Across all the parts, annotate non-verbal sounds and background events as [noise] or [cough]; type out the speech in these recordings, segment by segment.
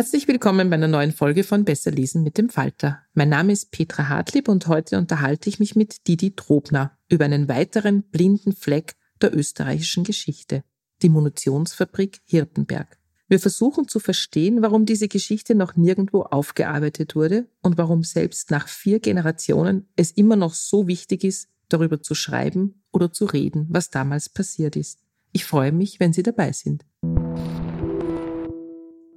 Herzlich willkommen bei einer neuen Folge von Besser lesen mit dem Falter. Mein Name ist Petra Hartlieb und heute unterhalte ich mich mit Didi Trobner über einen weiteren blinden Fleck der österreichischen Geschichte, die Munitionsfabrik Hirtenberg. Wir versuchen zu verstehen, warum diese Geschichte noch nirgendwo aufgearbeitet wurde und warum selbst nach vier Generationen es immer noch so wichtig ist, darüber zu schreiben oder zu reden, was damals passiert ist. Ich freue mich, wenn Sie dabei sind.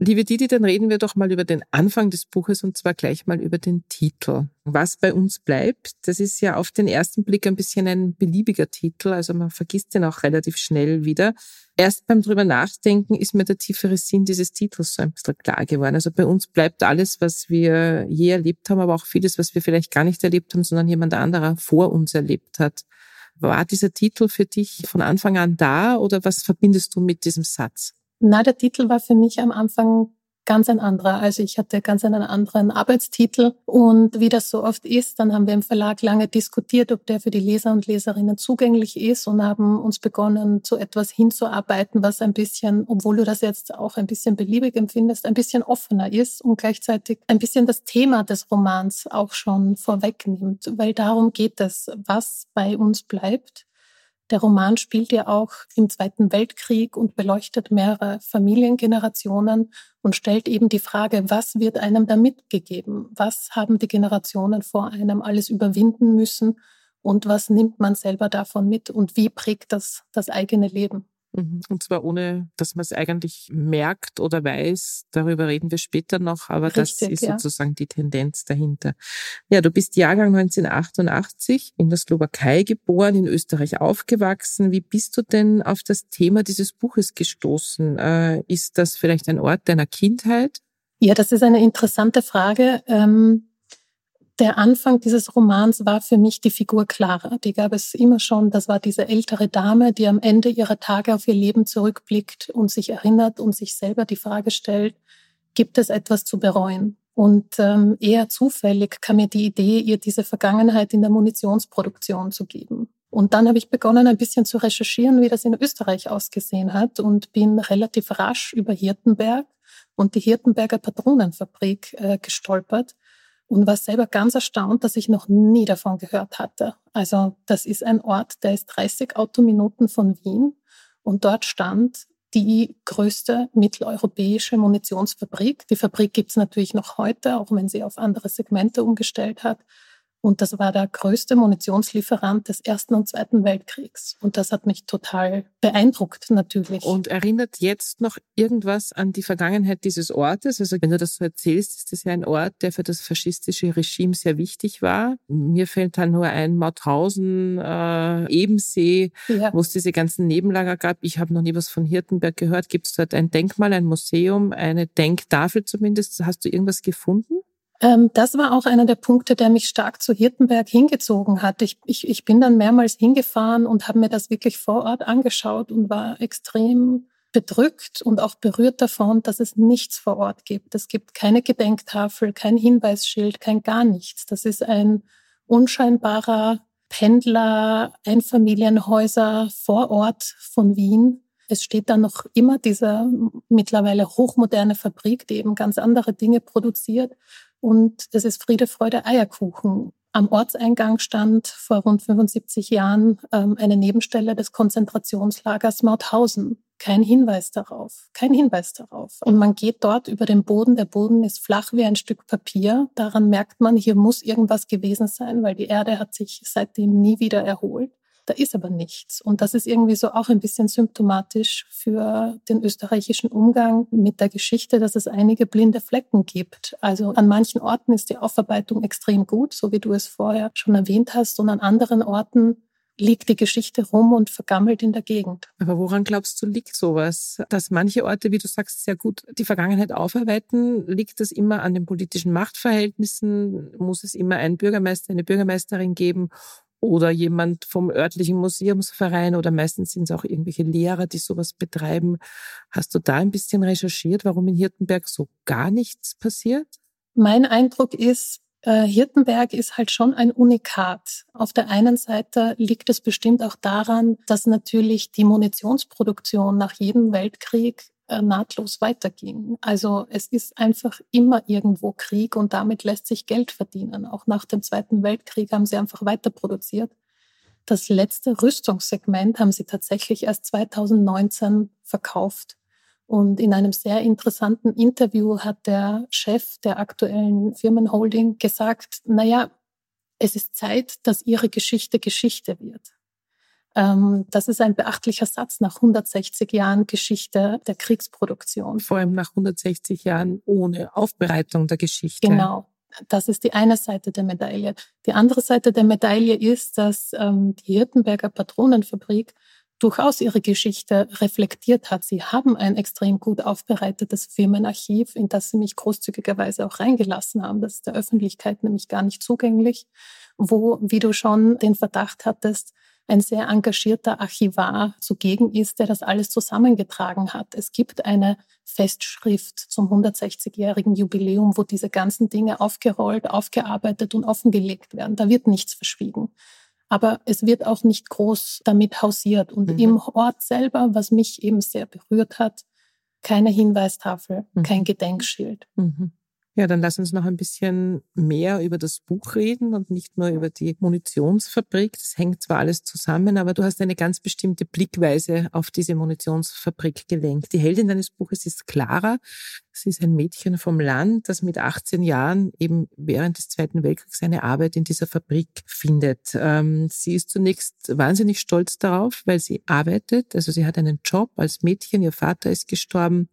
Liebe Didi, dann reden wir doch mal über den Anfang des Buches und zwar gleich mal über den Titel. Was bei uns bleibt, das ist ja auf den ersten Blick ein bisschen ein beliebiger Titel, also man vergisst den auch relativ schnell wieder. Erst beim drüber nachdenken ist mir der tiefere Sinn dieses Titels so ein bisschen klar geworden. Also bei uns bleibt alles, was wir je erlebt haben, aber auch vieles, was wir vielleicht gar nicht erlebt haben, sondern jemand anderer vor uns erlebt hat. War dieser Titel für dich von Anfang an da oder was verbindest du mit diesem Satz? Na, der Titel war für mich am Anfang ganz ein anderer. Also ich hatte ganz einen anderen Arbeitstitel. Und wie das so oft ist, dann haben wir im Verlag lange diskutiert, ob der für die Leser und Leserinnen zugänglich ist und haben uns begonnen, zu etwas hinzuarbeiten, was ein bisschen, obwohl du das jetzt auch ein bisschen beliebig empfindest, ein bisschen offener ist und gleichzeitig ein bisschen das Thema des Romans auch schon vorwegnimmt, weil darum geht es, was bei uns bleibt der Roman spielt ja auch im Zweiten Weltkrieg und beleuchtet mehrere Familiengenerationen und stellt eben die Frage, was wird einem da mitgegeben? Was haben die Generationen vor einem alles überwinden müssen? Und was nimmt man selber davon mit? Und wie prägt das das eigene Leben? Mhm. Und zwar ohne, dass man es eigentlich merkt oder weiß. Darüber reden wir später noch, aber Richtig, das ist ja. sozusagen die Tendenz dahinter. Ja, du bist Jahrgang 1988 in der Slowakei geboren, in Österreich aufgewachsen. Wie bist du denn auf das Thema dieses Buches gestoßen? Äh, ist das vielleicht ein Ort deiner Kindheit? Ja, das ist eine interessante Frage. Ähm der Anfang dieses Romans war für mich die Figur Clara. Die gab es immer schon. Das war diese ältere Dame, die am Ende ihrer Tage auf ihr Leben zurückblickt und sich erinnert und sich selber die Frage stellt, gibt es etwas zu bereuen? Und ähm, eher zufällig kam mir die Idee, ihr diese Vergangenheit in der Munitionsproduktion zu geben. Und dann habe ich begonnen, ein bisschen zu recherchieren, wie das in Österreich ausgesehen hat und bin relativ rasch über Hirtenberg und die Hirtenberger Patronenfabrik äh, gestolpert und war selber ganz erstaunt, dass ich noch nie davon gehört hatte. Also das ist ein Ort, der ist 30 Autominuten von Wien und dort stand die größte mitteleuropäische Munitionsfabrik. Die Fabrik gibt es natürlich noch heute, auch wenn sie auf andere Segmente umgestellt hat. Und das war der größte Munitionslieferant des Ersten und Zweiten Weltkriegs. Und das hat mich total beeindruckt, natürlich. Und erinnert jetzt noch irgendwas an die Vergangenheit dieses Ortes? Also wenn du das so erzählst, ist das ja ein Ort, der für das faschistische Regime sehr wichtig war. Mir fällt dann nur ein Mauthausen, äh, Ebensee, ja. wo es diese ganzen Nebenlager gab. Ich habe noch nie was von Hirtenberg gehört. Gibt es dort ein Denkmal, ein Museum, eine Denktafel zumindest? Hast du irgendwas gefunden? Ähm, das war auch einer der Punkte, der mich stark zu Hirtenberg hingezogen hat. Ich, ich, ich bin dann mehrmals hingefahren und habe mir das wirklich vor Ort angeschaut und war extrem bedrückt und auch berührt davon, dass es nichts vor Ort gibt. Es gibt keine Gedenktafel, kein Hinweisschild, kein gar nichts. Das ist ein unscheinbarer Pendler, Einfamilienhäuser vor Ort von Wien. Es steht dann noch immer diese mittlerweile hochmoderne Fabrik, die eben ganz andere Dinge produziert. Und es ist Friede, Freude, Eierkuchen. Am Ortseingang stand vor rund 75 Jahren ähm, eine Nebenstelle des Konzentrationslagers Mauthausen. Kein Hinweis darauf, kein Hinweis darauf. Und man geht dort über den Boden. Der Boden ist flach wie ein Stück Papier. Daran merkt man, hier muss irgendwas gewesen sein, weil die Erde hat sich seitdem nie wieder erholt. Da ist aber nichts. Und das ist irgendwie so auch ein bisschen symptomatisch für den österreichischen Umgang mit der Geschichte, dass es einige blinde Flecken gibt. Also an manchen Orten ist die Aufarbeitung extrem gut, so wie du es vorher schon erwähnt hast, und an anderen Orten liegt die Geschichte rum und vergammelt in der Gegend. Aber woran glaubst du, liegt sowas? Dass manche Orte, wie du sagst, sehr gut die Vergangenheit aufarbeiten, liegt das immer an den politischen Machtverhältnissen? Muss es immer einen Bürgermeister, eine Bürgermeisterin geben? Oder jemand vom örtlichen Museumsverein oder meistens sind es auch irgendwelche Lehrer, die sowas betreiben. Hast du da ein bisschen recherchiert, warum in Hirtenberg so gar nichts passiert? Mein Eindruck ist, äh, Hirtenberg ist halt schon ein Unikat. Auf der einen Seite liegt es bestimmt auch daran, dass natürlich die Munitionsproduktion nach jedem Weltkrieg nahtlos weiterging. Also es ist einfach immer irgendwo Krieg und damit lässt sich Geld verdienen. Auch nach dem Zweiten Weltkrieg haben sie einfach weiter produziert. Das letzte Rüstungssegment haben sie tatsächlich erst 2019 verkauft. Und in einem sehr interessanten Interview hat der Chef der aktuellen Firmenholding gesagt, naja, es ist Zeit, dass ihre Geschichte Geschichte wird. Ähm, das ist ein beachtlicher Satz nach 160 Jahren Geschichte der Kriegsproduktion. Vor allem nach 160 Jahren ohne Aufbereitung der Geschichte. Genau. Das ist die eine Seite der Medaille. Die andere Seite der Medaille ist, dass ähm, die Hirtenberger Patronenfabrik durchaus ihre Geschichte reflektiert hat. Sie haben ein extrem gut aufbereitetes Firmenarchiv, in das sie mich großzügigerweise auch reingelassen haben. Das ist der Öffentlichkeit nämlich gar nicht zugänglich, wo, wie du schon den Verdacht hattest, ein sehr engagierter Archivar zugegen ist, der das alles zusammengetragen hat. Es gibt eine Festschrift zum 160-jährigen Jubiläum, wo diese ganzen Dinge aufgerollt, aufgearbeitet und offengelegt werden. Da wird nichts verschwiegen. Aber es wird auch nicht groß damit hausiert. Und mhm. im Ort selber, was mich eben sehr berührt hat, keine Hinweistafel, mhm. kein Gedenkschild. Mhm. Ja, dann lass uns noch ein bisschen mehr über das Buch reden und nicht nur über die Munitionsfabrik. Das hängt zwar alles zusammen, aber du hast eine ganz bestimmte Blickweise auf diese Munitionsfabrik gelenkt. Die Heldin deines Buches ist Clara. Sie ist ein Mädchen vom Land, das mit 18 Jahren eben während des Zweiten Weltkriegs seine Arbeit in dieser Fabrik findet. Ähm, sie ist zunächst wahnsinnig stolz darauf, weil sie arbeitet. Also sie hat einen Job als Mädchen. Ihr Vater ist gestorben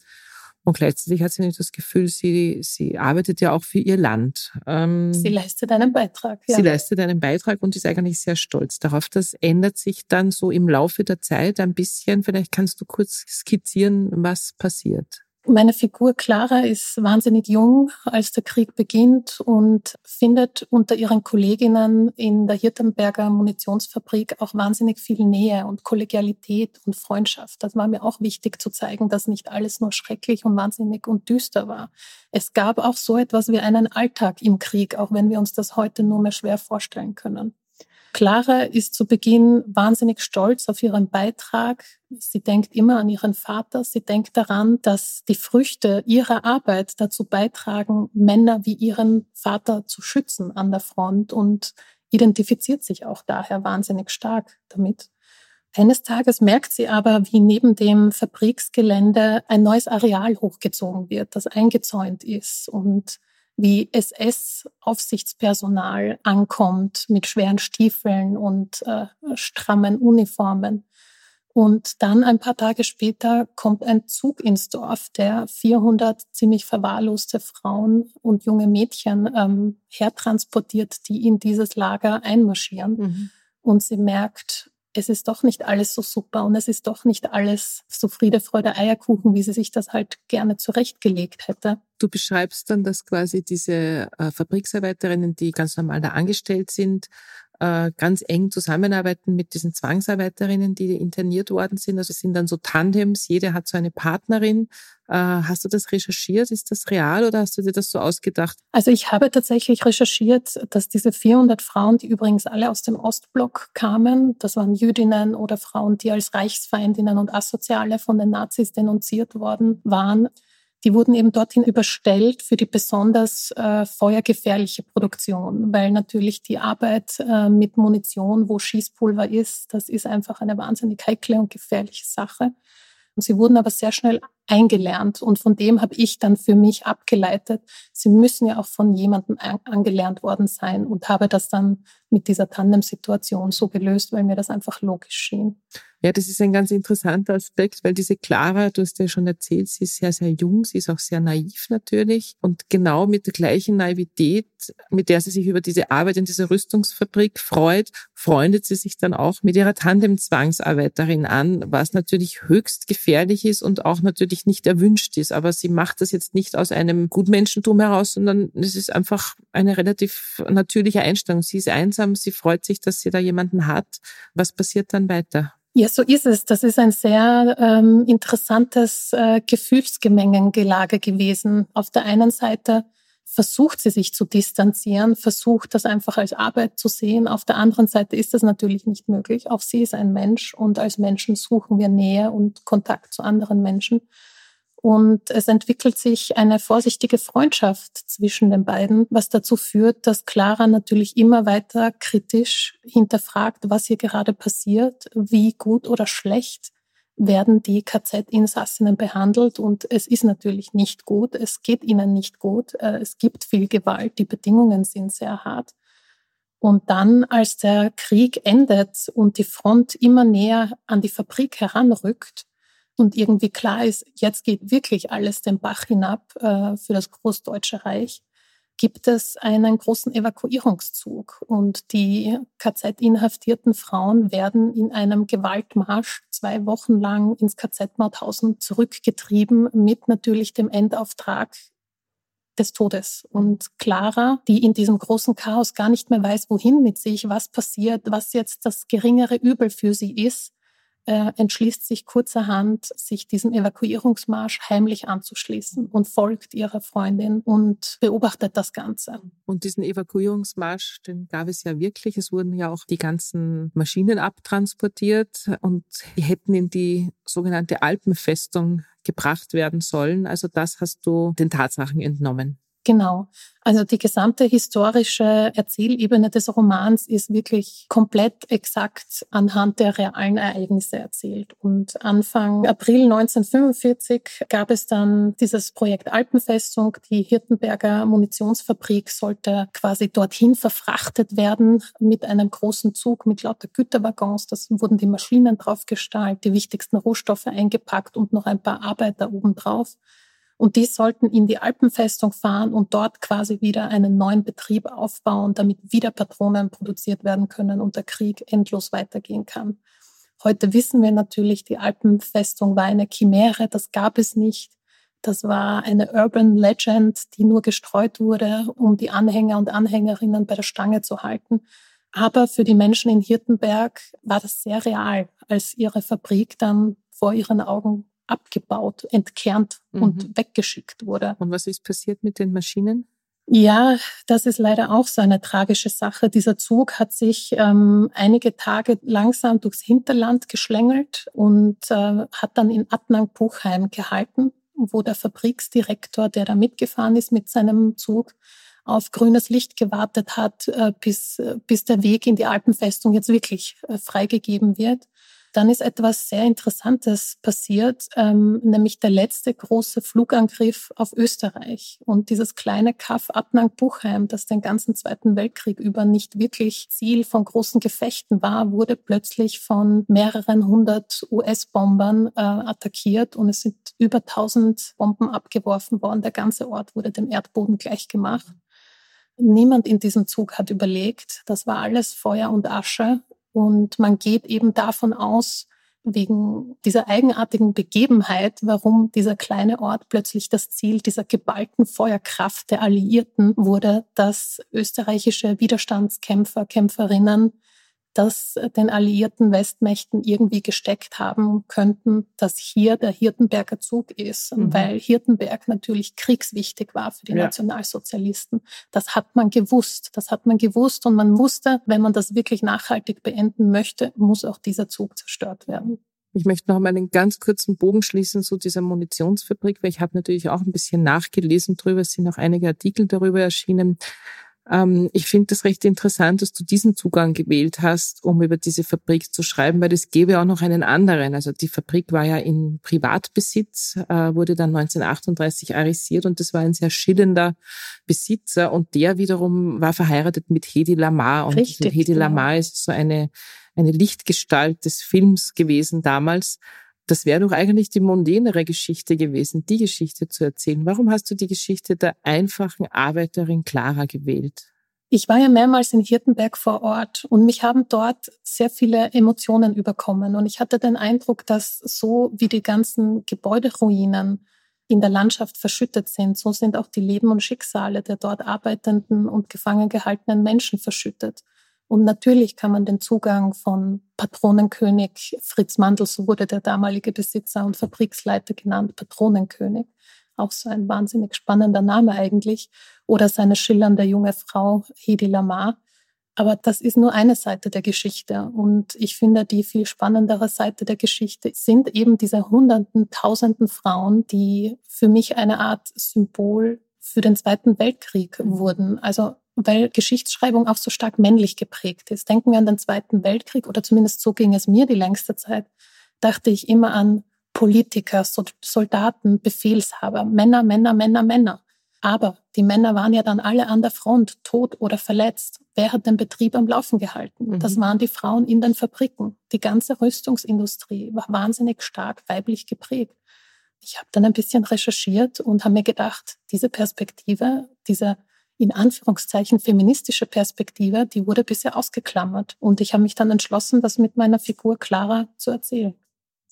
und gleichzeitig hat sie nicht das Gefühl, sie, sie arbeitet ja auch für ihr Land. Ähm, sie leistet einen Beitrag. Ja. Sie leistet einen Beitrag und ist eigentlich sehr stolz darauf. Das ändert sich dann so im Laufe der Zeit ein bisschen. Vielleicht kannst du kurz skizzieren, was passiert. Meine Figur Clara ist wahnsinnig jung, als der Krieg beginnt und findet unter ihren Kolleginnen in der Hirtenberger Munitionsfabrik auch wahnsinnig viel Nähe und Kollegialität und Freundschaft. Das war mir auch wichtig zu zeigen, dass nicht alles nur schrecklich und wahnsinnig und düster war. Es gab auch so etwas wie einen Alltag im Krieg, auch wenn wir uns das heute nur mehr schwer vorstellen können. Clara ist zu Beginn wahnsinnig stolz auf ihren Beitrag. Sie denkt immer an ihren Vater. Sie denkt daran, dass die Früchte ihrer Arbeit dazu beitragen, Männer wie ihren Vater zu schützen an der Front und identifiziert sich auch daher wahnsinnig stark damit. Eines Tages merkt sie aber, wie neben dem Fabriksgelände ein neues Areal hochgezogen wird, das eingezäunt ist und wie SS-Aufsichtspersonal ankommt mit schweren Stiefeln und äh, strammen Uniformen. Und dann ein paar Tage später kommt ein Zug ins Dorf, der 400 ziemlich verwahrloste Frauen und junge Mädchen ähm, hertransportiert, die in dieses Lager einmarschieren. Mhm. Und sie merkt, es ist doch nicht alles so super und es ist doch nicht alles so Friede, Freude, Eierkuchen, wie sie sich das halt gerne zurechtgelegt hätte. Du beschreibst dann, dass quasi diese äh, Fabriksarbeiterinnen, die ganz normal da angestellt sind, äh, ganz eng zusammenarbeiten mit diesen Zwangsarbeiterinnen, die interniert worden sind. Also es sind dann so Tandems, jede hat so eine Partnerin. Äh, hast du das recherchiert? Ist das real oder hast du dir das so ausgedacht? Also ich habe tatsächlich recherchiert, dass diese 400 Frauen, die übrigens alle aus dem Ostblock kamen, das waren Jüdinnen oder Frauen, die als Reichsfeindinnen und Asoziale von den Nazis denunziert worden waren, die wurden eben dorthin überstellt für die besonders äh, feuergefährliche Produktion, weil natürlich die Arbeit äh, mit Munition, wo Schießpulver ist, das ist einfach eine wahnsinnig heikle und gefährliche Sache. Und sie wurden aber sehr schnell eingelernt und von dem habe ich dann für mich abgeleitet, sie müssen ja auch von jemandem angelernt worden sein und habe das dann mit dieser Tandem-Situation so gelöst, weil mir das einfach logisch schien. Ja, das ist ein ganz interessanter Aspekt, weil diese Clara, du hast ja schon erzählt, sie ist sehr, sehr jung, sie ist auch sehr naiv natürlich und genau mit der gleichen Naivität, mit der sie sich über diese Arbeit in dieser Rüstungsfabrik freut, freundet sie sich dann auch mit ihrer Tandem-Zwangsarbeiterin an, was natürlich höchst gefährlich ist und auch natürlich nicht erwünscht ist. Aber sie macht das jetzt nicht aus einem Gutmenschentum heraus, sondern es ist einfach eine relativ natürliche Einstellung. Sie ist einsam, sie freut sich, dass sie da jemanden hat. Was passiert dann weiter? Ja, so ist es. Das ist ein sehr ähm, interessantes äh, Gefühlsgemengengelage gewesen. Auf der einen Seite versucht sie sich zu distanzieren, versucht das einfach als Arbeit zu sehen. Auf der anderen Seite ist das natürlich nicht möglich. Auch sie ist ein Mensch und als Menschen suchen wir Nähe und Kontakt zu anderen Menschen. Und es entwickelt sich eine vorsichtige Freundschaft zwischen den beiden, was dazu führt, dass Clara natürlich immer weiter kritisch hinterfragt, was hier gerade passiert, wie gut oder schlecht werden die KZ-Insassinnen behandelt. Und es ist natürlich nicht gut, es geht ihnen nicht gut, äh, es gibt viel Gewalt, die Bedingungen sind sehr hart. Und dann, als der Krieg endet und die Front immer näher an die Fabrik heranrückt, und irgendwie klar ist, jetzt geht wirklich alles den Bach hinab äh, für das Großdeutsche Reich, gibt es einen großen Evakuierungszug. Und die KZ-inhaftierten Frauen werden in einem Gewaltmarsch zwei Wochen lang ins KZ Mauthausen zurückgetrieben mit natürlich dem Endauftrag des Todes. Und Clara, die in diesem großen Chaos gar nicht mehr weiß, wohin mit sich, was passiert, was jetzt das geringere Übel für sie ist, äh, entschließt sich kurzerhand, sich diesem Evakuierungsmarsch heimlich anzuschließen und folgt ihrer Freundin und beobachtet das Ganze. Und diesen Evakuierungsmarsch, den gab es ja wirklich. Es wurden ja auch die ganzen Maschinen abtransportiert und die hätten in die sogenannte Alpenfestung gebracht werden sollen. Also das hast du den Tatsachen entnommen. Genau. Also die gesamte historische Erzählebene des Romans ist wirklich komplett exakt anhand der realen Ereignisse erzählt. Und Anfang April 1945 gab es dann dieses Projekt Alpenfestung. Die Hirtenberger Munitionsfabrik sollte quasi dorthin verfrachtet werden mit einem großen Zug mit lauter Güterwaggons. Das wurden die Maschinen draufgestallt, die wichtigsten Rohstoffe eingepackt und noch ein paar Arbeiter obendrauf. Und die sollten in die Alpenfestung fahren und dort quasi wieder einen neuen Betrieb aufbauen, damit wieder Patronen produziert werden können und der Krieg endlos weitergehen kann. Heute wissen wir natürlich, die Alpenfestung war eine Chimäre, das gab es nicht. Das war eine Urban Legend, die nur gestreut wurde, um die Anhänger und Anhängerinnen bei der Stange zu halten. Aber für die Menschen in Hirtenberg war das sehr real, als ihre Fabrik dann vor ihren Augen abgebaut, entkernt mhm. und weggeschickt wurde. Und was ist passiert mit den Maschinen? Ja, das ist leider auch so eine tragische Sache. Dieser Zug hat sich ähm, einige Tage langsam durchs Hinterland geschlängelt und äh, hat dann in Adnang-Buchheim gehalten, wo der Fabriksdirektor, der da mitgefahren ist mit seinem Zug, auf grünes Licht gewartet hat, äh, bis, äh, bis der Weg in die Alpenfestung jetzt wirklich äh, freigegeben wird. Dann ist etwas sehr Interessantes passiert, ähm, nämlich der letzte große Flugangriff auf Österreich. Und dieses kleine Kaff Adnang-Buchheim, das den ganzen Zweiten Weltkrieg über nicht wirklich Ziel von großen Gefechten war, wurde plötzlich von mehreren hundert US-Bombern äh, attackiert und es sind über tausend Bomben abgeworfen worden. Der ganze Ort wurde dem Erdboden gleichgemacht. Niemand in diesem Zug hat überlegt. Das war alles Feuer und Asche Und man geht eben davon aus, wegen dieser eigenartigen Begebenheit, warum dieser kleine Ort plötzlich das Ziel dieser geballten Feuerkraft der Alliierten wurde, dass österreichische Widerstandskämpfer, Kämpferinnen das den alliierten Westmächten irgendwie gesteckt haben könnten, dass hier der Hirtenberger Zug ist, mhm. weil Hirtenberg natürlich kriegswichtig war für die ja. Nationalsozialisten. Das hat man gewusst, das hat man gewusst und man wusste, wenn man das wirklich nachhaltig beenden möchte, muss auch dieser Zug zerstört werden. Ich möchte noch mal einen ganz kurzen Bogen schließen zu dieser Munitionsfabrik, weil ich habe natürlich auch ein bisschen nachgelesen drüber. Es sind auch einige Artikel darüber erschienen. Ähm, ich finde das recht interessant, dass du diesen Zugang gewählt hast, um über diese Fabrik zu schreiben, weil es gäbe auch noch einen anderen. Also die Fabrik war ja in Privatbesitz, äh, wurde dann 1938 arisiert und das war ein sehr schillender Besitzer und der wiederum war verheiratet mit Hedi Lamar und Richtig, Hedi genau. Lamar ist so eine eine Lichtgestalt des Films gewesen damals. Das wäre doch eigentlich die mondänere Geschichte gewesen, die Geschichte zu erzählen. Warum hast du die Geschichte der einfachen Arbeiterin Clara gewählt? Ich war ja mehrmals in Hirtenberg vor Ort und mich haben dort sehr viele Emotionen überkommen. Und ich hatte den Eindruck, dass so wie die ganzen Gebäuderuinen in der Landschaft verschüttet sind, so sind auch die Leben und Schicksale der dort arbeitenden und gefangen gehaltenen Menschen verschüttet. Und natürlich kann man den Zugang von Patronenkönig Fritz Mandl, so wurde der damalige Besitzer und Fabriksleiter genannt, Patronenkönig, auch so ein wahnsinnig spannender Name eigentlich, oder seine schillernde junge Frau Hedi Lamar. Aber das ist nur eine Seite der Geschichte. Und ich finde, die viel spannendere Seite der Geschichte sind eben diese hunderten, tausenden Frauen, die für mich eine Art Symbol für den Zweiten Weltkrieg wurden. Also weil Geschichtsschreibung auch so stark männlich geprägt ist. Denken wir an den Zweiten Weltkrieg oder zumindest so ging es mir die längste Zeit, dachte ich immer an Politiker, Soldaten, Befehlshaber, Männer, Männer, Männer, Männer. Aber die Männer waren ja dann alle an der Front, tot oder verletzt. Wer hat den Betrieb am Laufen gehalten? Mhm. Das waren die Frauen in den Fabriken. Die ganze Rüstungsindustrie war wahnsinnig stark weiblich geprägt. Ich habe dann ein bisschen recherchiert und habe mir gedacht, diese Perspektive, diese in Anführungszeichen feministische Perspektive, die wurde bisher ausgeklammert. Und ich habe mich dann entschlossen, das mit meiner Figur Clara zu erzählen.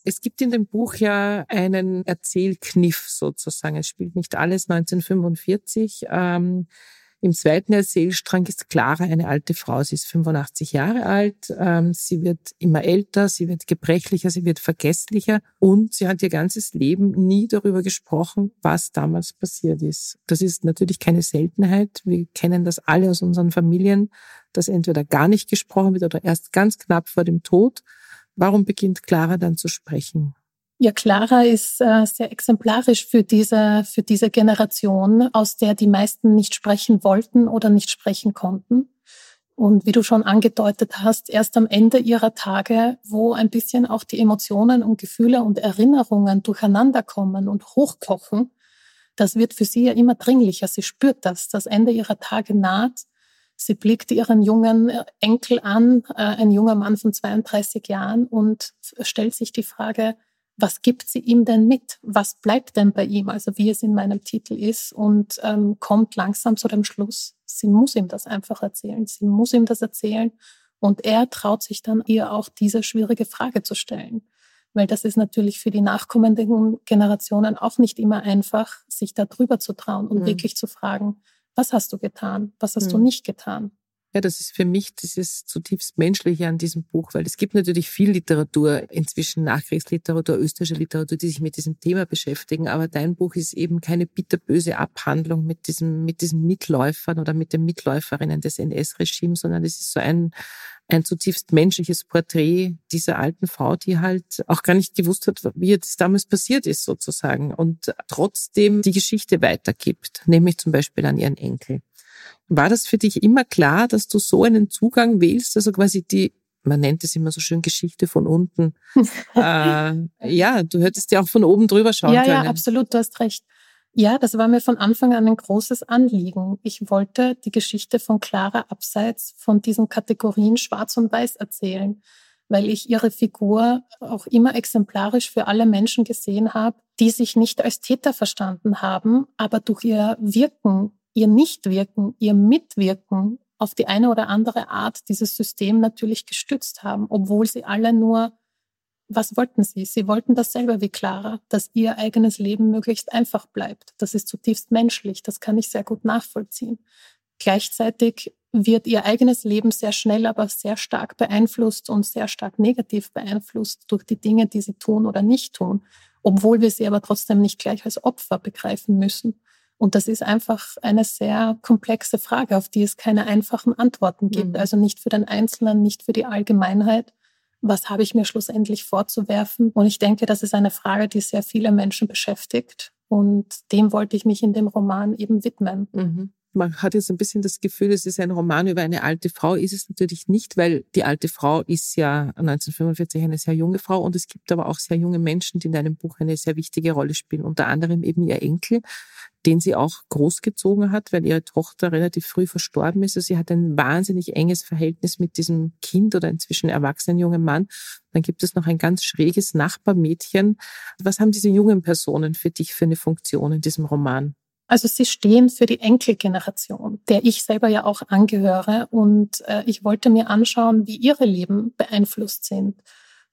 Es gibt in dem Buch ja einen Erzählkniff sozusagen. Es spielt nicht alles 1945. Ähm, im zweiten Erzählstrang ist Clara eine alte Frau. Sie ist 85 Jahre alt. Ähm, sie wird immer älter, sie wird gebrechlicher, sie wird vergesslicher und sie hat ihr ganzes Leben nie darüber gesprochen, was damals passiert ist. Das ist natürlich keine Seltenheit. Wir kennen das alle aus unseren Familien, dass entweder gar nicht gesprochen wird oder erst ganz knapp vor dem Tod. Warum beginnt Clara dann zu sprechen? Ja, Clara ist äh, sehr exemplarisch für diese, für diese Generation, aus der die meisten nicht sprechen wollten oder nicht sprechen konnten. Und wie du schon angedeutet hast, erst am Ende ihrer Tage, wo ein bisschen auch die Emotionen und Gefühle und Erinnerungen durcheinander kommen und hochkochen, das wird für sie ja immer dringlicher. Sie spürt das. Das Ende ihrer Tage naht. Sie blickt ihren jungen Enkel an, äh, ein junger Mann von 32 Jahren, und stellt sich die Frage, was gibt sie ihm denn mit? Was bleibt denn bei ihm? Also wie es in meinem Titel ist und ähm, kommt langsam zu dem Schluss, sie muss ihm das einfach erzählen. Sie muss ihm das erzählen und er traut sich dann ihr auch diese schwierige Frage zu stellen. Weil das ist natürlich für die nachkommenden Generationen auch nicht immer einfach, sich da drüber zu trauen und mhm. wirklich zu fragen, was hast du getan? Was hast mhm. du nicht getan? Ja, das ist für mich dieses zutiefst Menschliche an diesem Buch, weil es gibt natürlich viel Literatur, inzwischen Nachkriegsliteratur, österreichische Literatur, die sich mit diesem Thema beschäftigen, aber dein Buch ist eben keine bitterböse Abhandlung mit diesem, mit diesen Mitläufern oder mit den Mitläuferinnen des NS-Regimes, sondern es ist so ein, ein zutiefst menschliches Porträt dieser alten Frau, die halt auch gar nicht gewusst hat, wie es damals passiert ist sozusagen und trotzdem die Geschichte weitergibt, nämlich zum Beispiel an ihren Enkel. War das für dich immer klar, dass du so einen Zugang wählst, also quasi die, man nennt es immer so schön Geschichte von unten. [laughs] äh, ja, du hättest ja auch von oben drüber schauen ja, können. Ja, absolut, du hast recht. Ja, das war mir von Anfang an ein großes Anliegen. Ich wollte die Geschichte von Clara abseits von diesen Kategorien Schwarz und Weiß erzählen, weil ich ihre Figur auch immer exemplarisch für alle Menschen gesehen habe, die sich nicht als Täter verstanden haben, aber durch ihr Wirken ihr Nichtwirken, ihr Mitwirken auf die eine oder andere Art dieses System natürlich gestützt haben, obwohl sie alle nur, was wollten sie? Sie wollten dasselbe wie Clara, dass ihr eigenes Leben möglichst einfach bleibt. Das ist zutiefst menschlich, das kann ich sehr gut nachvollziehen. Gleichzeitig wird ihr eigenes Leben sehr schnell, aber sehr stark beeinflusst und sehr stark negativ beeinflusst durch die Dinge, die sie tun oder nicht tun, obwohl wir sie aber trotzdem nicht gleich als Opfer begreifen müssen. Und das ist einfach eine sehr komplexe Frage, auf die es keine einfachen Antworten gibt. Mhm. Also nicht für den Einzelnen, nicht für die Allgemeinheit. Was habe ich mir schlussendlich vorzuwerfen? Und ich denke, das ist eine Frage, die sehr viele Menschen beschäftigt. Und dem wollte ich mich in dem Roman eben widmen. Mhm man hat jetzt ein bisschen das Gefühl, es ist ein Roman über eine alte Frau. Ist es natürlich nicht, weil die alte Frau ist ja 1945 eine sehr junge Frau und es gibt aber auch sehr junge Menschen, die in deinem Buch eine sehr wichtige Rolle spielen. Unter anderem eben ihr Enkel, den sie auch großgezogen hat, weil ihre Tochter relativ früh verstorben ist. Also sie hat ein wahnsinnig enges Verhältnis mit diesem Kind oder inzwischen erwachsenen jungen Mann. Dann gibt es noch ein ganz schräges Nachbarmädchen. Was haben diese jungen Personen für dich für eine Funktion in diesem Roman? Also sie stehen für die Enkelgeneration, der ich selber ja auch angehöre. Und äh, ich wollte mir anschauen, wie ihre Leben beeinflusst sind.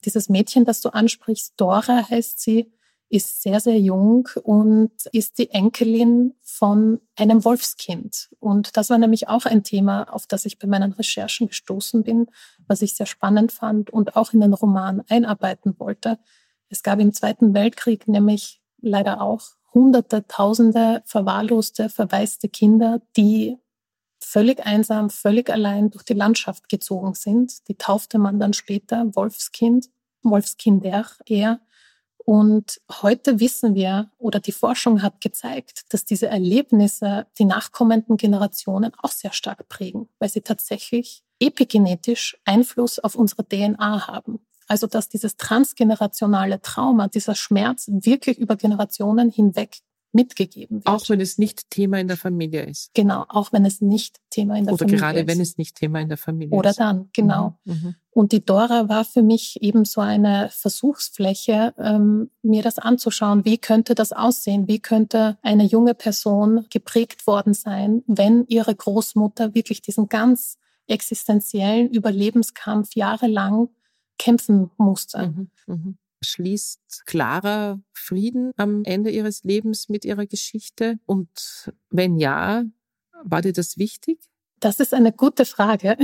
Dieses Mädchen, das du ansprichst, Dora heißt sie, ist sehr, sehr jung und ist die Enkelin von einem Wolfskind. Und das war nämlich auch ein Thema, auf das ich bei meinen Recherchen gestoßen bin, was ich sehr spannend fand und auch in den Roman einarbeiten wollte. Es gab im Zweiten Weltkrieg nämlich leider auch Hunderte, Tausende verwahrloste, verwaiste Kinder, die völlig einsam, völlig allein durch die Landschaft gezogen sind. Die taufte man dann später Wolfskind, Wolfskinder eher. Und heute wissen wir, oder die Forschung hat gezeigt, dass diese Erlebnisse die nachkommenden Generationen auch sehr stark prägen, weil sie tatsächlich epigenetisch Einfluss auf unsere DNA haben. Also dass dieses transgenerationale Trauma, dieser Schmerz wirklich über Generationen hinweg mitgegeben wird. Auch wenn es nicht Thema in der Familie ist. Genau, auch wenn es nicht Thema in der Oder Familie ist. Oder gerade wenn es nicht Thema in der Familie Oder ist. Oder dann, genau. Mhm, mhm. Und die Dora war für mich eben so eine Versuchsfläche, ähm, mir das anzuschauen. Wie könnte das aussehen? Wie könnte eine junge Person geprägt worden sein, wenn ihre Großmutter wirklich diesen ganz existenziellen Überlebenskampf jahrelang kämpfen musste. Mhm, mhm. Schließt Clara Frieden am Ende ihres Lebens mit ihrer Geschichte? Und wenn ja, war dir das wichtig? Das ist eine gute Frage.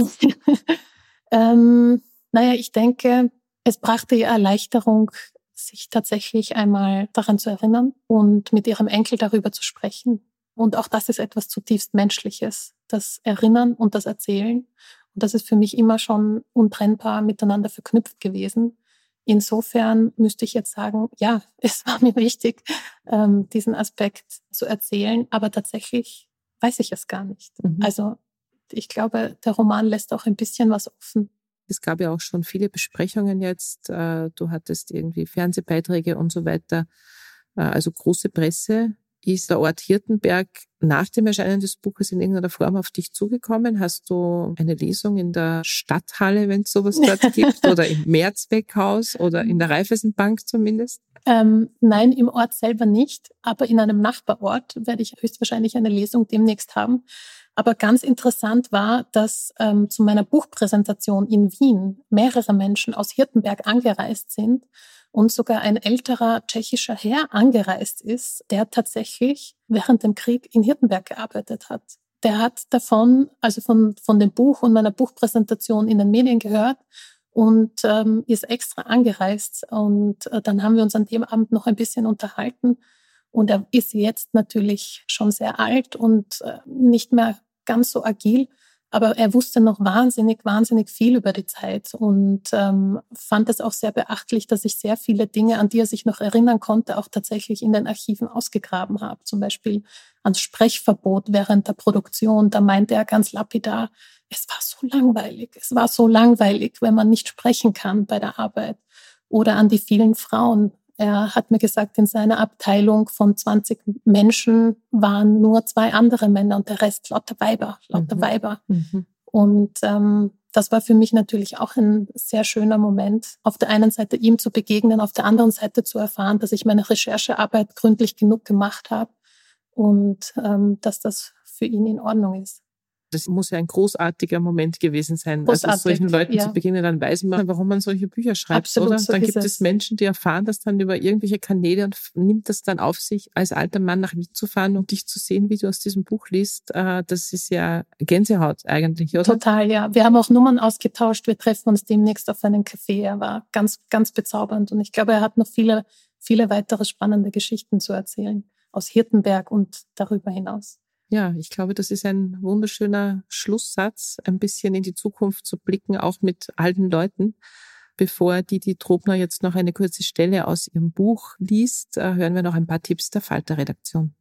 [laughs] ähm, naja, ich denke, es brachte ihr Erleichterung, sich tatsächlich einmal daran zu erinnern und mit ihrem Enkel darüber zu sprechen. Und auch das ist etwas zutiefst Menschliches, das Erinnern und das Erzählen. Und das ist für mich immer schon untrennbar miteinander verknüpft gewesen. Insofern müsste ich jetzt sagen, ja, [laughs] es war mir wichtig, ähm, diesen Aspekt zu erzählen, aber tatsächlich weiß ich es gar nicht. Mhm. Also ich glaube, der Roman lässt auch ein bisschen was offen. Es gab ja auch schon viele Besprechungen jetzt. Äh, du hattest irgendwie Fernsehbeiträge und so weiter. Äh, also große Presse ist der Ort Hirtenberg nach dem Erscheinen des Buches in irgendeiner Form auf dich zugekommen? Hast du eine Lesung in der Stadthalle, wenn es sowas dort [laughs] gibt, oder im Mehrzweckhaus oder in der Raiffeisenbank zumindest? Ähm, nein, im Ort selber nicht, aber in einem Nachbarort werde ich höchstwahrscheinlich eine Lesung demnächst haben. Aber ganz interessant war, dass ähm, zu meiner Buchpräsentation in Wien mehrere Menschen aus Hirtenberg angereist sind und sogar ein älterer tschechischer Herr angereist ist, der tatsächlich während dem Krieg in Hirtenberg gearbeitet hat. Der hat davon, also von, von dem Buch und meiner Buchpräsentation in den Medien gehört und ähm, ist extra angereist. Und äh, dann haben wir uns an dem Abend noch ein bisschen unterhalten. Und er ist jetzt natürlich schon sehr alt und äh, nicht mehr ganz so agil. Aber er wusste noch wahnsinnig, wahnsinnig viel über die Zeit und ähm, fand es auch sehr beachtlich, dass ich sehr viele Dinge, an die er sich noch erinnern konnte, auch tatsächlich in den Archiven ausgegraben habe. Zum Beispiel ans Sprechverbot während der Produktion. Da meinte er ganz lapidar, es war so langweilig. Es war so langweilig, wenn man nicht sprechen kann bei der Arbeit. Oder an die vielen Frauen, er hat mir gesagt, in seiner Abteilung von 20 Menschen waren nur zwei andere Männer und der Rest lauter Weiber, lauter mhm. Weiber. Mhm. Und ähm, das war für mich natürlich auch ein sehr schöner Moment, auf der einen Seite ihm zu begegnen, auf der anderen Seite zu erfahren, dass ich meine Recherchearbeit gründlich genug gemacht habe und ähm, dass das für ihn in Ordnung ist. Das muss ja ein großartiger Moment gewesen sein. Großartig, also solchen Leuten ja. zu beginnen, dann weiß man, warum man solche Bücher schreibt, Absolut, oder? so dann gibt es. es Menschen, die erfahren das dann über irgendwelche Kanäle und nimmt das dann auf sich, als alter Mann nach Wien zu fahren und dich zu sehen, wie du aus diesem Buch liest. Äh, Das ist ja Gänsehaut eigentlich, oder? Total, ja. Wir haben auch Nummern ausgetauscht. Wir treffen uns demnächst auf einen Café. Er war ganz, ganz bezaubernd. Und ich glaube, er hat noch viele, viele weitere spannende Geschichten zu erzählen. Aus Hirtenberg und darüber hinaus. Ja, ich glaube, das ist ein wunderschöner Schlusssatz, ein bisschen in die Zukunft zu blicken, auch mit alten Leuten. Bevor Didi Trobner jetzt noch eine kurze Stelle aus ihrem Buch liest, äh, hören wir noch ein paar Tipps der Falter-Redaktion.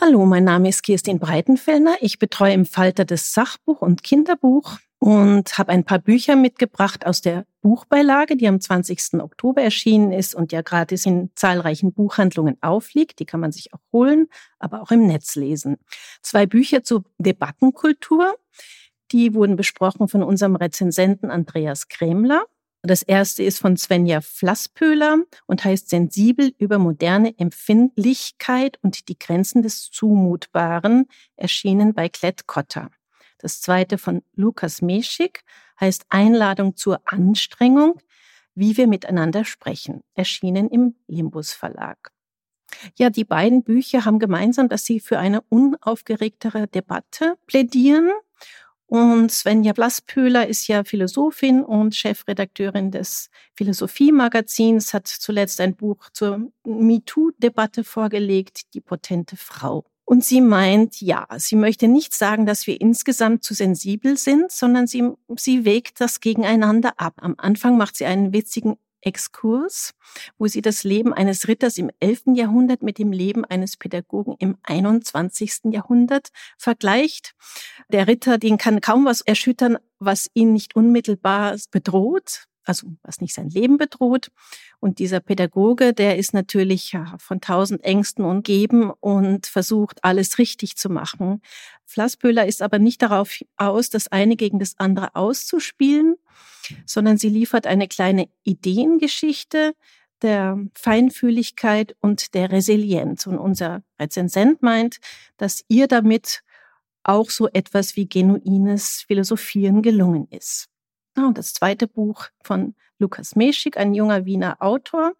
Hallo, mein Name ist Kirstin Breitenfellner. Ich betreue im Falter das Sachbuch und Kinderbuch und habe ein paar Bücher mitgebracht aus der Buchbeilage, die am 20. Oktober erschienen ist und ja gratis in zahlreichen Buchhandlungen aufliegt. Die kann man sich auch holen, aber auch im Netz lesen. Zwei Bücher zur Debattenkultur. Die wurden besprochen von unserem Rezensenten Andreas Kremler. Das erste ist von Svenja Flasspöhler und heißt Sensibel über moderne Empfindlichkeit und die Grenzen des Zumutbaren, erschienen bei Klett Cotta. Das zweite von Lukas Meschik heißt Einladung zur Anstrengung, wie wir miteinander sprechen, erschienen im Limbus Verlag. Ja, die beiden Bücher haben gemeinsam, dass sie für eine unaufgeregtere Debatte plädieren. Und Svenja Blaspöhler ist ja Philosophin und Chefredakteurin des Philosophie-Magazins, hat zuletzt ein Buch zur MeToo-Debatte vorgelegt, Die potente Frau. Und sie meint, ja, sie möchte nicht sagen, dass wir insgesamt zu sensibel sind, sondern sie, sie wägt das gegeneinander ab. Am Anfang macht sie einen witzigen Exkurs, wo sie das Leben eines Ritters im 11. Jahrhundert mit dem Leben eines Pädagogen im 21. Jahrhundert vergleicht. Der Ritter, den kann kaum was erschüttern, was ihn nicht unmittelbar bedroht, also was nicht sein Leben bedroht. Und dieser Pädagoge, der ist natürlich von tausend Ängsten umgeben und versucht, alles richtig zu machen. Flassböhler ist aber nicht darauf aus, das eine gegen das andere auszuspielen, sondern sie liefert eine kleine Ideengeschichte der Feinfühligkeit und der Resilienz. Und unser Rezensent meint, dass ihr damit auch so etwas wie genuines Philosophieren gelungen ist. Ja, und das zweite Buch von Lukas Meschik, ein junger Wiener Autor.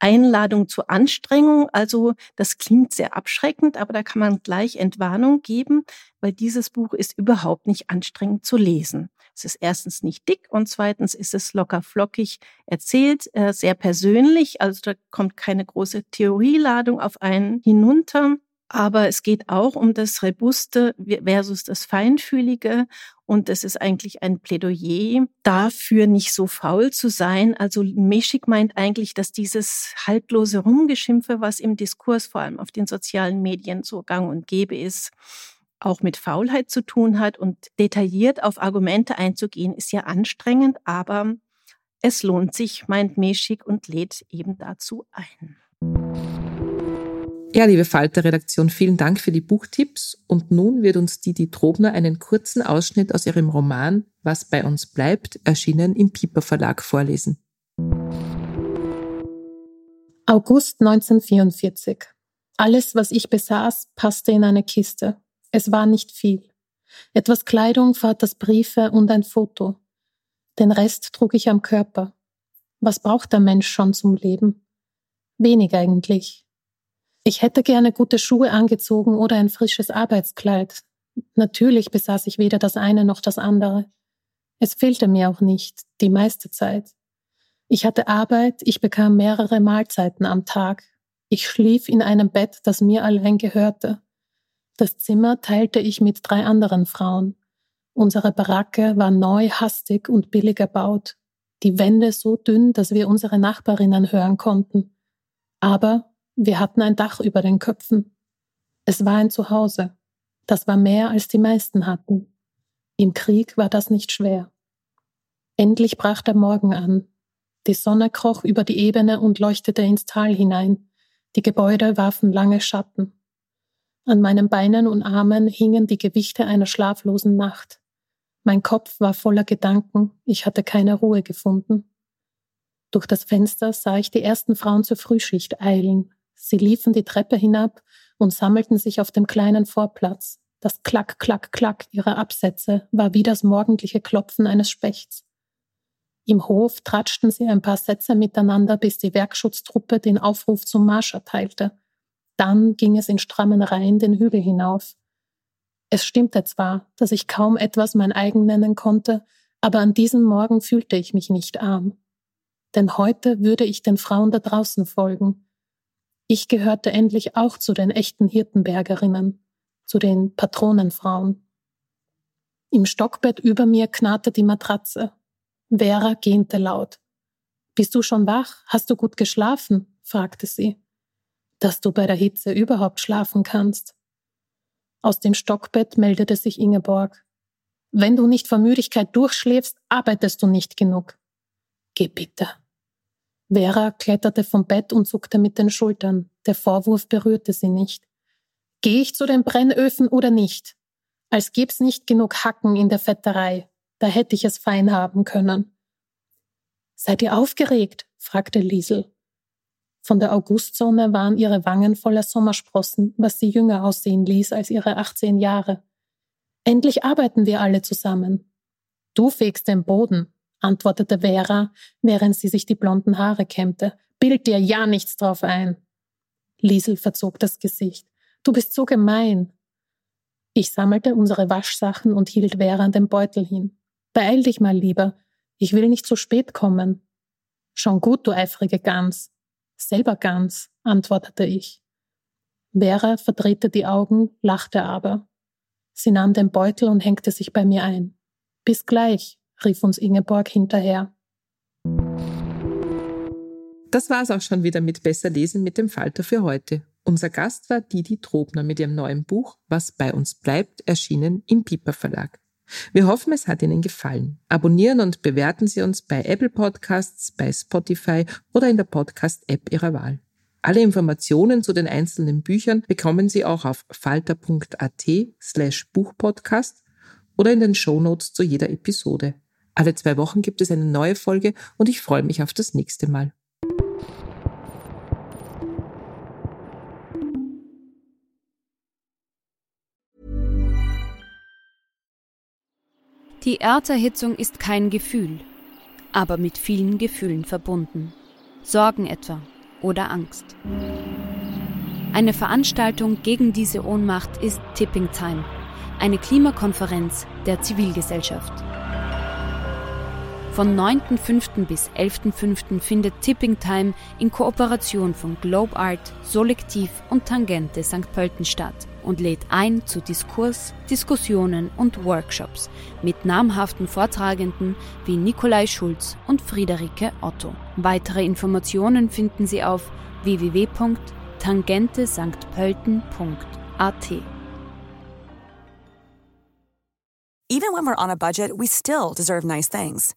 Einladung zur Anstrengung. Also das klingt sehr abschreckend, aber da kann man gleich Entwarnung geben, weil dieses Buch ist überhaupt nicht anstrengend zu lesen. Es ist erstens nicht dick und zweitens ist es locker flockig erzählt, äh, sehr persönlich. Also da kommt keine große Theorieladung auf einen hinunter. Aber es geht auch um das Robuste versus das Feinfühlige. Und es ist eigentlich ein Plädoyer dafür, nicht so faul zu sein. Also Meschik meint eigentlich, dass dieses haltlose Rumgeschimpfe, was im Diskurs vor allem auf den sozialen Medien so gang und gäbe ist, auch mit Faulheit zu tun hat. Und detailliert auf Argumente einzugehen, ist ja anstrengend, aber es lohnt sich, meint Meschik und lädt eben dazu ein. Ja, liebe Falter-Redaktion, vielen Dank für die Buchtipps. Und nun wird uns Didi Trobner einen kurzen Ausschnitt aus ihrem Roman Was bei uns bleibt, erschienen im Piper Verlag vorlesen. August 1944. Alles, was ich besaß, passte in eine Kiste. Es war nicht viel. Etwas Kleidung, Vaters Briefe und ein Foto. Den Rest trug ich am Körper. Was braucht der Mensch schon zum Leben? Wenig eigentlich. Ich hätte gerne gute Schuhe angezogen oder ein frisches Arbeitskleid. Natürlich besaß ich weder das eine noch das andere. Es fehlte mir auch nicht, die meiste Zeit. Ich hatte Arbeit, ich bekam mehrere Mahlzeiten am Tag. Ich schlief in einem Bett, das mir allein gehörte. Das Zimmer teilte ich mit drei anderen Frauen. Unsere Baracke war neu, hastig und billig erbaut. Die Wände so dünn, dass wir unsere Nachbarinnen hören konnten. Aber wir hatten ein Dach über den Köpfen. Es war ein Zuhause. Das war mehr, als die meisten hatten. Im Krieg war das nicht schwer. Endlich brach der Morgen an. Die Sonne kroch über die Ebene und leuchtete ins Tal hinein. Die Gebäude warfen lange Schatten. An meinen Beinen und Armen hingen die Gewichte einer schlaflosen Nacht. Mein Kopf war voller Gedanken, ich hatte keine Ruhe gefunden. Durch das Fenster sah ich die ersten Frauen zur Frühschicht eilen. Sie liefen die Treppe hinab und sammelten sich auf dem kleinen Vorplatz. Das Klack, Klack, Klack ihrer Absätze war wie das morgendliche Klopfen eines Spechts. Im Hof tratschten sie ein paar Sätze miteinander, bis die Werkschutztruppe den Aufruf zum Marsch erteilte. Dann ging es in strammen Reihen den Hügel hinauf. Es stimmte zwar, dass ich kaum etwas mein eigen nennen konnte, aber an diesem Morgen fühlte ich mich nicht arm. Denn heute würde ich den Frauen da draußen folgen. Ich gehörte endlich auch zu den echten Hirtenbergerinnen, zu den Patronenfrauen. Im Stockbett über mir knarrte die Matratze. Vera gähnte laut. Bist du schon wach? Hast du gut geschlafen? fragte sie. Dass du bei der Hitze überhaupt schlafen kannst. Aus dem Stockbett meldete sich Ingeborg. Wenn du nicht vor Müdigkeit durchschläfst, arbeitest du nicht genug. Geh bitte. Vera kletterte vom Bett und zuckte mit den Schultern. Der Vorwurf berührte sie nicht. Geh ich zu den Brennöfen oder nicht? Als gäb's nicht genug Hacken in der Fetterei. Da hätte ich es fein haben können. Seid ihr aufgeregt? fragte Liesel. Von der Augustsonne waren ihre Wangen voller Sommersprossen, was sie jünger aussehen ließ als ihre 18 Jahre. Endlich arbeiten wir alle zusammen. Du fegst den Boden, antwortete Vera, während sie sich die blonden Haare kämmte. Bild dir ja nichts drauf ein. Liesel verzog das Gesicht. Du bist so gemein. Ich sammelte unsere Waschsachen und hielt Vera den Beutel hin. Beeil dich mal lieber. Ich will nicht zu spät kommen. Schon gut, du eifrige Gans. Selber Gans, antwortete ich. Vera verdrehte die Augen, lachte aber. Sie nahm den Beutel und hängte sich bei mir ein. Bis gleich, rief uns Ingeborg hinterher. Das war's auch schon wieder mit Besser lesen mit dem Falter für heute. Unser Gast war Didi Trobner mit ihrem neuen Buch Was bei uns bleibt, erschienen im Piper Verlag. Wir hoffen, es hat Ihnen gefallen. Abonnieren und bewerten Sie uns bei Apple Podcasts, bei Spotify oder in der Podcast-App Ihrer Wahl. Alle Informationen zu den einzelnen Büchern bekommen Sie auch auf falter.at slash Buchpodcast oder in den Shownotes zu jeder Episode. Alle zwei Wochen gibt es eine neue Folge und ich freue mich auf das nächste Mal. Die Erderhitzung ist kein Gefühl, aber mit vielen Gefühlen verbunden. Sorgen etwa oder Angst. Eine Veranstaltung gegen diese Ohnmacht ist Tipping Time, eine Klimakonferenz der Zivilgesellschaft. Von 9.5. bis 11.5. findet Tipping Time in Kooperation von Globe Art, Solektiv und Tangente St. Pölten statt und lädt ein zu Diskurs, Diskussionen und Workshops mit namhaften Vortragenden wie Nikolai Schulz und Friederike Otto. Weitere Informationen finden Sie auf www.tangentesanktpölten.at. Even when we're on a budget, we still deserve nice things.